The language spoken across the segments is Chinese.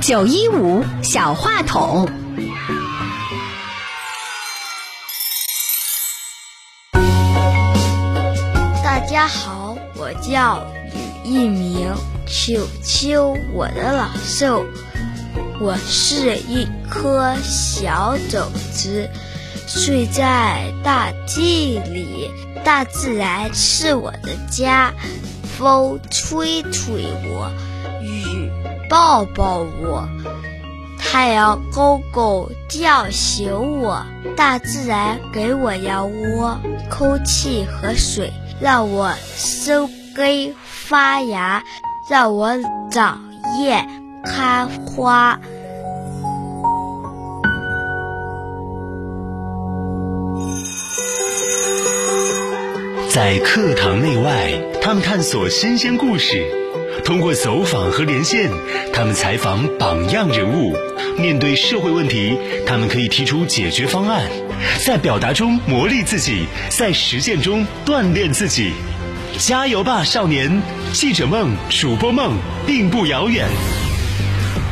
九一五小话筒，大家好，我叫吕一鸣，秋秋我的老寿，我是一颗小种子，睡在大地里，大自然是我的家，风吹吹我，雨抱抱我，太阳公公叫醒我，大自然给我羊窝，空气和水让我生根发芽，让我长叶开花。在课堂内外，他们探索新鲜故事；通过走访和连线，他们采访榜样人物。面对社会问题，他们可以提出解决方案。在表达中磨砺自己，在实践中锻炼自己。加油吧，少年！记者梦、主播梦并不遥远。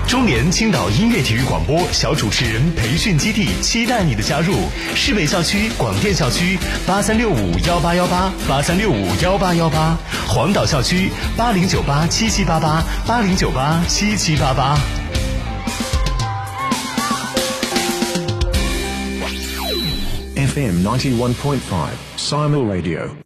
中年青岛音乐体育广播小主持人培训基地，期待你的加入。市北校区广电校区八三六五幺八幺八八三六五幺八幺八，黄岛校区八零九八七七八八八零九八七七八八。FM ninety one point five，Simul Radio.